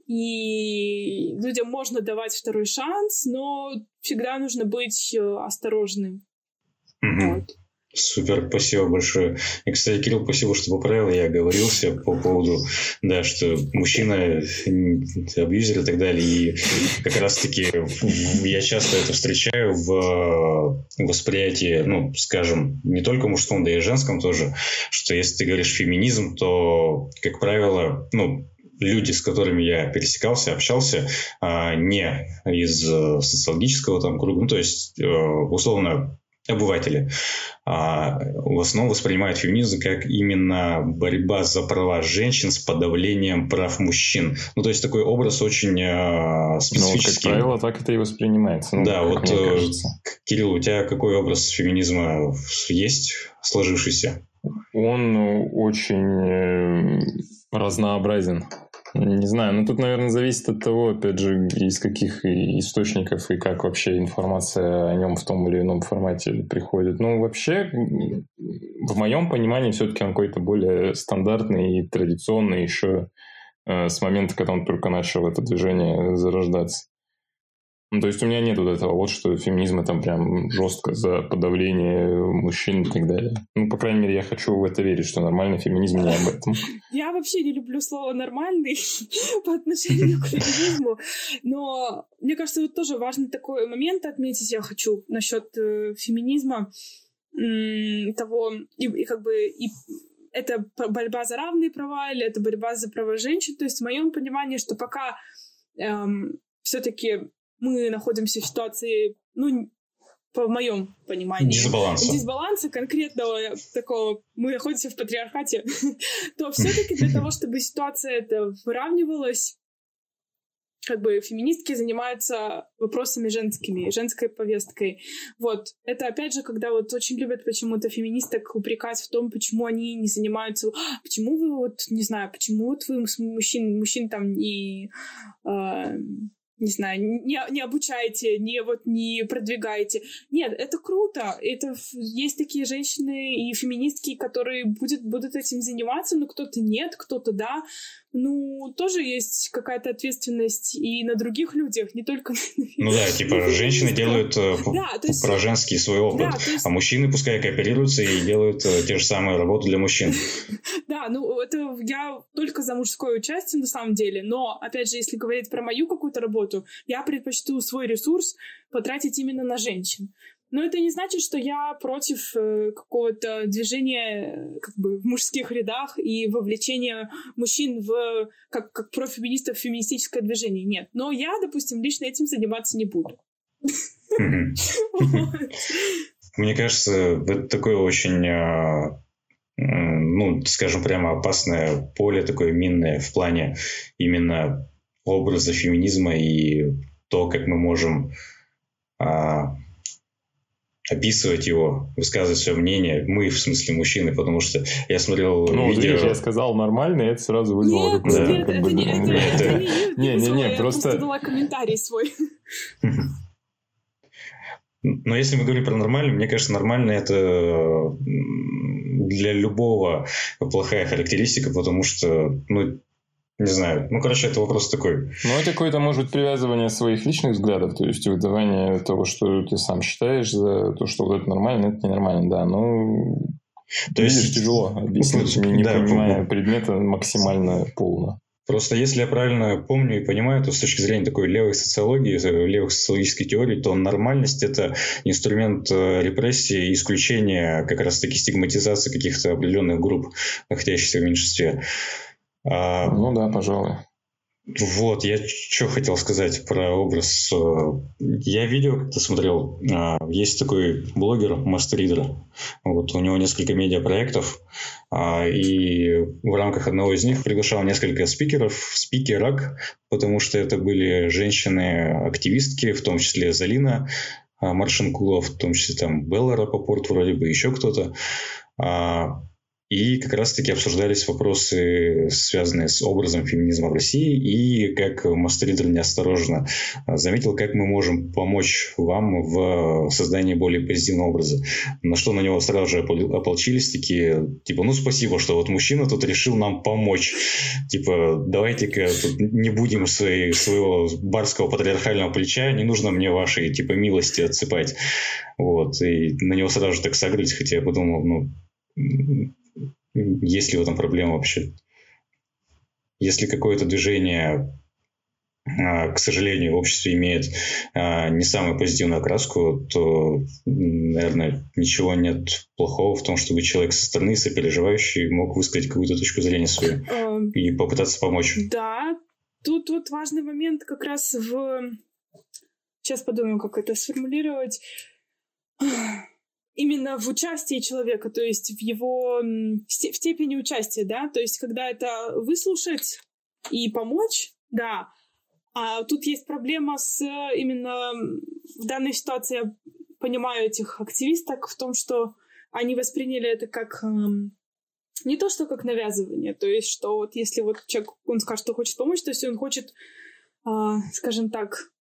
И людям можно давать второй шанс, но всегда нужно быть э, осторожным. Мгм. Вот. Супер, спасибо большое. И, кстати, Кирилл, спасибо, что поправил. Я оговорился по поводу, да, что мужчина абьюзер и так далее. И как раз-таки я часто это встречаю в восприятии, ну, скажем, не только мужском, да и женском тоже, что если ты говоришь феминизм, то, как правило, ну, люди, с которыми я пересекался, общался, а, не из э, социологического там круга, ну, то есть, э, условно, обыватели, а, в основном воспринимают феминизм как именно борьба за права женщин с подавлением прав мужчин. Ну, то есть такой образ очень э, Ну, вот, как специфический. правило, так это и воспринимается. Ну, Да, вот, э. Кирилл, у тебя какой образ феминизма есть сложившийся? Он э, очень э, разнообразен. Не знаю, ну тут, наверное, зависит от того, опять же, из каких источников и как вообще информация о нем в том или ином формате приходит. Ну, вообще, в моем понимании, все-таки он какой-то более стандартный и традиционный еще э, с момента, когда он только начал это движение зарождаться. Ну, то есть у меня нет вот этого вот, что феминизм это прям жестко за подавление мужчин и так далее. Ну, по крайней мере, я хочу в это верить, что нормальный феминизм не об этом. Я вообще не люблю слово «нормальный» по отношению к феминизму, но мне кажется, вот тоже важный такой момент отметить я хочу насчет э, феминизма, того, и, как бы и это борьба за равные права или это борьба за права женщин. То есть в моем понимании, что пока все-таки мы находимся в ситуации, ну, по моем понимании, Дисбаланса. дисбаланса конкретного такого, мы находимся в патриархате, то все-таки для того, чтобы ситуация эта выравнивалась, как бы феминистки занимаются вопросами женскими, женской повесткой. Вот. Это опять же, когда вот очень любят почему-то феминисток упрекать в том, почему они не занимаются... «А, Почему вы вот, не знаю, почему вот вы мужчин, мужчин там не... а, не знаю, не, не обучаете, не вот не продвигаете. Нет, это круто. Это есть такие женщины и феминистки, которые будет, будут этим заниматься, но кто-то нет, кто-то да. Ну, тоже есть какая-то ответственность и на других людях, не только на Ну да, типа женщины делают э, Да, есть- про женский свой опыт, Да, то есть- а мужчины пускай кооперируются и делают э, те же самые работы для мужчин. Да, ну это я только за мужское участие на самом деле, но, опять же, если говорить про мою какую-то работу, я предпочту свой ресурс потратить именно на женщин. Но это не значит, что я против э, какого-то движения как бы в мужских рядах и вовлечения мужчин в как, как профеминистов в феминистическое движение. Нет. Но я, допустим, лично этим заниматься не буду. Мне кажется, это такое очень, м, ну, скажем прямо, опасное поле, такое минное в плане именно образа феминизма и то, как мы можем а, описывать его, высказывать свое мнение. Мы, в смысле, мужчины, потому что я смотрел ну, видео... видишь, я сказал нормально, и это сразу вызвало... Нет, да, нет, как бы, не, это, да, это, это- не, Не, не, не, я просто- дала комментарий свой. Но если мы говорим про нормально, мне кажется, нормально это для любого плохая характеристика, потому что, ну, не знаю, ну, короче, это вопрос такой. Ну, это какое-то, может быть, привязывание своих личных взглядов, то есть выдавание того, что ты сам считаешь за то, что вот это нормально, это ненормально, да. Ну, То есть- видишь, тяжело объяснить, не, не Да, понимая предмета максимально полно. Просто если я правильно помню и понимаю, то с точки зрения такой левой социологии, э, левых социологической теории, то нормальность – это инструмент э, репрессии и исключения как раз-таки стигматизации каких-то определенных групп, находящихся в меньшинстве. А, Ну да, пожалуй. Вот, я что хотел сказать про образ. э, Я видео как-то смотрел, а, есть такой блогер Мастридер, вот у него несколько медиапроектов, а, и в рамках одного из них приглашал несколько спикеров, спикерок, потому что это были женщины-активистки, в том числе Залина а, Маршинкулова, в том числе там Белла Рапопорт, вроде бы еще кто-то. А, И как раз-таки обсуждались вопросы, связанные с образом феминизма в России, и как Мастридер неосторожно а, заметил, как мы можем помочь вам в создании более позитивного образа. На что на него сразу же опол- ополчились такие, типа, ну спасибо, что вот мужчина тут решил нам помочь. Типа, давайте-ка не будем своей, своего барского патриархального плеча, не нужно мне вашей, типа, милости отсыпать. Вот, и на него сразу же так согрелись, хотя я подумал, ну, есть ли в этом проблема вообще? Если какое-то движение, а, к сожалению, в обществе имеет а, не самую позитивную окраску, то, наверное, ничего нет плохого в том, чтобы человек со стороны, сопереживающий, мог высказать какую-то точку зрения свою Эм, и попытаться помочь. Да, тут вот важный момент как раз в... Сейчас подумаю, как это сформулировать. Именно в участии человека, то есть в его в степени участия, да, то есть когда это выслушать и помочь, да, а тут есть проблема с именно в данной ситуации я понимаю этих активисток в том, что они восприняли это как эм, не то, что как навязывание, то есть, что вот если вот человек, он скажет, что хочет помочь, то есть он хочет, а, скажем так,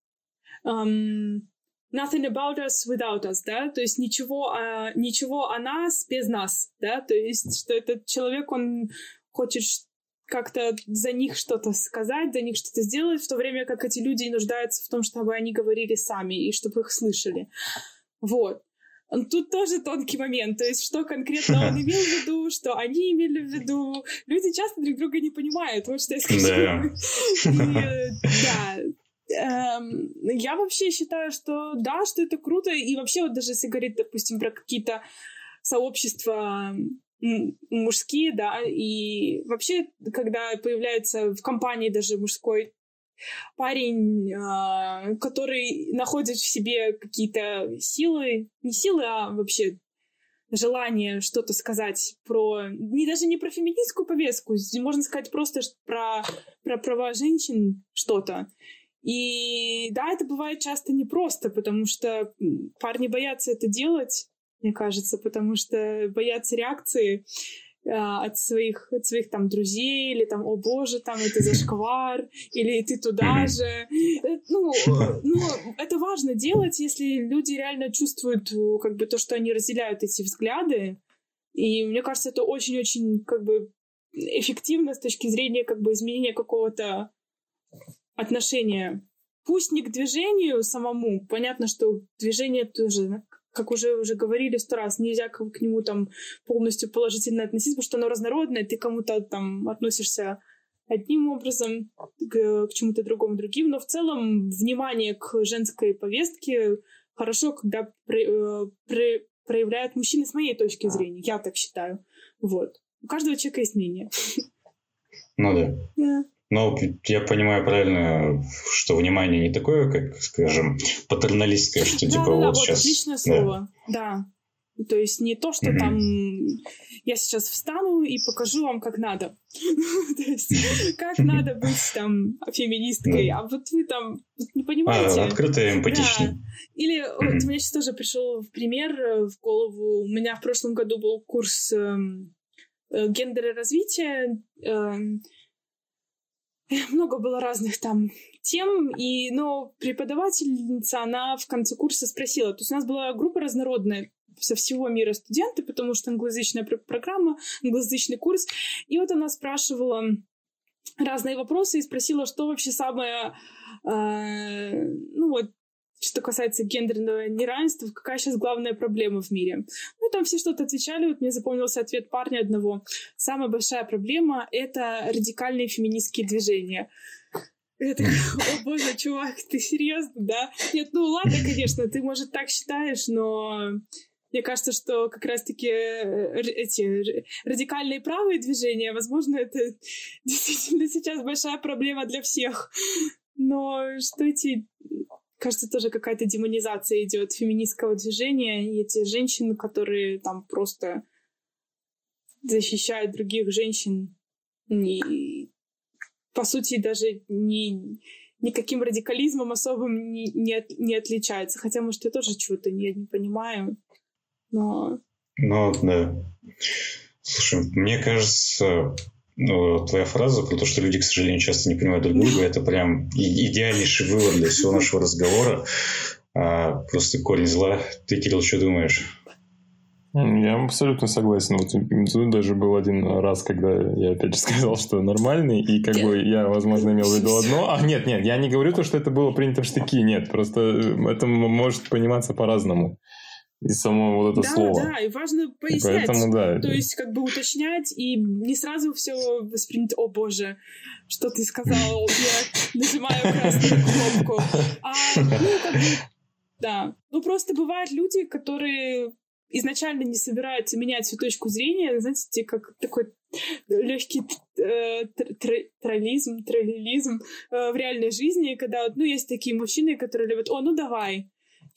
ам, nothing about us without us, да, то есть ничего, а, ничего о нас без нас, да, то есть, что этот человек, он хочет как-то за них что-то сказать, за них что-то сделать, в то время как эти люди нуждаются в том, чтобы они говорили сами и чтобы их слышали. Вот. Тут тоже тонкий момент, то есть что конкретно он имел в виду, что они имели в виду. Люди часто друг друга не понимают, вот что я скажу. Да. И, Да. Эм, Я вообще считаю, что да, что это круто, и вообще вот даже если говорить, допустим, про какие-то сообщества мужские, да, и вообще, когда появляется в компании даже мужской парень, а, который находит в себе какие-то силы, не силы, а вообще желание что-то сказать про, не даже не про феминистскую повестку, можно сказать просто про, про права женщин что-то. И да, это бывает часто непросто, потому что парни боятся это делать, мне кажется, потому что боятся реакции а, от своих, от своих там друзей, или там, о боже, там это зашквар, или ты туда же. Э, Ну, ну, это важно делать, если люди реально чувствуют э, как бы то, что они разделяют эти взгляды. И мне кажется, это очень-очень как бы эффективно с точки зрения как бы изменения какого-то отношения. Пусть не к движению самому, понятно, что движение тоже, как уже уже говорили сто раз, нельзя к, к нему там полностью положительно относиться, потому что оно разнородное, ты кому-то там относишься одним образом, к, к чему-то другому другим, но в целом внимание к женской повестке хорошо, когда про- э, про- проявляют мужчины с моей точки зрения, я так считаю. Вот. У каждого человека есть мнение. Ну да. Да. Но я понимаю правильно, что внимание не такое, как, скажем, патерналистское, что Да, типа да, да, вот вот сейчас... отличное да. слово. Да. То есть не то, что mm-hmm. там я сейчас встану и покажу вам, как надо. То есть как надо быть там феминисткой, а вот вы там не понимаете. А, открыто и эмпатично. Или вот меня сейчас тоже пришел в пример э, в голову. У меня в прошлом году был курс эм, э, гендера развития. Эм, много было разных там тем, и, но преподавательница, она в конце курса спросила, то есть у нас была группа разнородная, со всего мира студенты, потому что англоязычная программа, англоязычный курс. И вот она спрашивала разные вопросы и спросила, что вообще самое, э, ну вот, что касается гендерного неравенства, какая сейчас главная проблема в мире. Ну, там все что-то отвечали, вот мне запомнился ответ парня одного. Самая большая проблема — это радикальные феминистские движения. Я такая, о боже, чувак, ты серьезно, да? Нет, ну ладно, конечно, ты, может, так считаешь, но мне кажется, что как раз-таки э, эти радикальные правые движения, возможно, это действительно сейчас большая проблема для всех. Но что эти кажется, тоже какая-то демонизация идет феминистского движения, и эти женщины, которые там просто защищают других женщин, и, по сути, даже не, никаким радикализмом особым не, не, от, не отличаются. Хотя, может, я тоже чего-то не, не понимаю но... Ну, да. Слушай, мне кажется, ну, твоя фраза про то, что люди, к сожалению, часто не понимают друг друга, это прям идеальнейший вывод для всего нашего разговора. А, просто корень зла. Ты, Кирилл, что думаешь? Я абсолютно согласен. Вот даже был один раз, когда я опять же сказал, что нормальный, и как бы я, возможно, имел в виду одно. А, нет, нет, я не говорю то, что это было принято в штыки, нет, просто это может пониматься по-разному и само вот это да, слово. Да, и важно пояснять. И поэтому, да. То есть как бы уточнять и не сразу все воспринять, о боже, что ты сказал, я нажимаю красную кнопку. А, ну, как бы, да. Ну, просто бывают люди, которые изначально не собираются менять свою точку зрения, знаете, как такой легкий э, троллизм, троллилизм э, в реальной жизни, когда вот, ну, есть такие мужчины, которые любят, о, ну давай,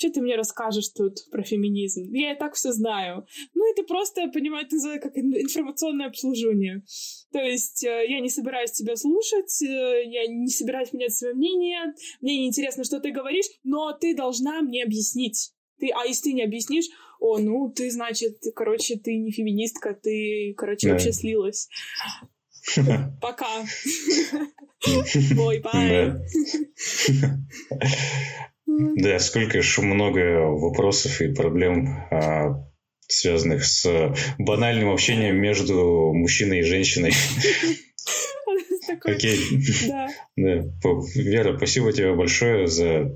что ты мне расскажешь тут про феминизм? Я и так все знаю. Ну, ты просто, понимаешь, ты как информационное обслуживание. То есть э, я не собираюсь тебя слушать, э, я не собираюсь менять свое мнение, мне не интересно, что ты говоришь, но ты должна мне объяснить. Ты, а если ты не объяснишь, о, ну, ты, значит, короче, ты не феминистка, ты, короче, да. вообще слилась. Пока. Бой, бай. Да, сколько же много вопросов и проблем, а, связанных с банальным общением между мужчиной и женщиной. Окей. Да. да. Вера, спасибо тебе большое за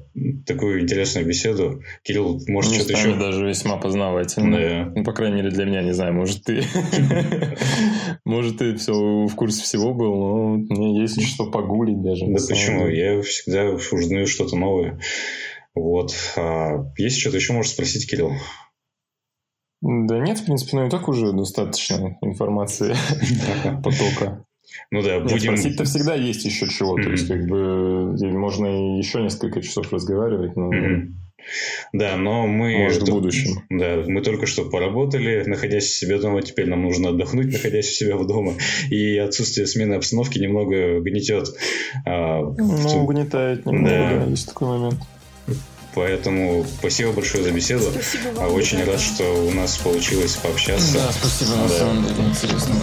такую интересную беседу. Кирилл, может, что-то еще... даже весьма познавательно. Да. Ну, по крайней мере, для меня, не знаю, может, ты... Может, ты все в курсе всего был, но мне есть что погулить даже. Да почему? Я всегда узнаю что-то новое. Вот. А есть что-то еще, можешь спросить, Кирилл? Да нет, в принципе, ну и так уже достаточно информации потока. Ну да, будем... Нет, спросить-то всегда есть еще чего. Mm-hmm. То есть, как бы, можно еще несколько часов разговаривать, но... Mm-hmm. Да, но мы... Может, в будущем. Да, мы только что поработали, находясь у себя дома. Теперь нам нужно отдохнуть, находясь у себя в дома. И отсутствие смены обстановки немного гнетет. А, ну, угнетает немного, да. да, есть такой момент. Поэтому спасибо большое за беседу. Спасибо вам. Очень рад, что у нас получилось пообщаться. Да, спасибо, на да. самом деле интересно.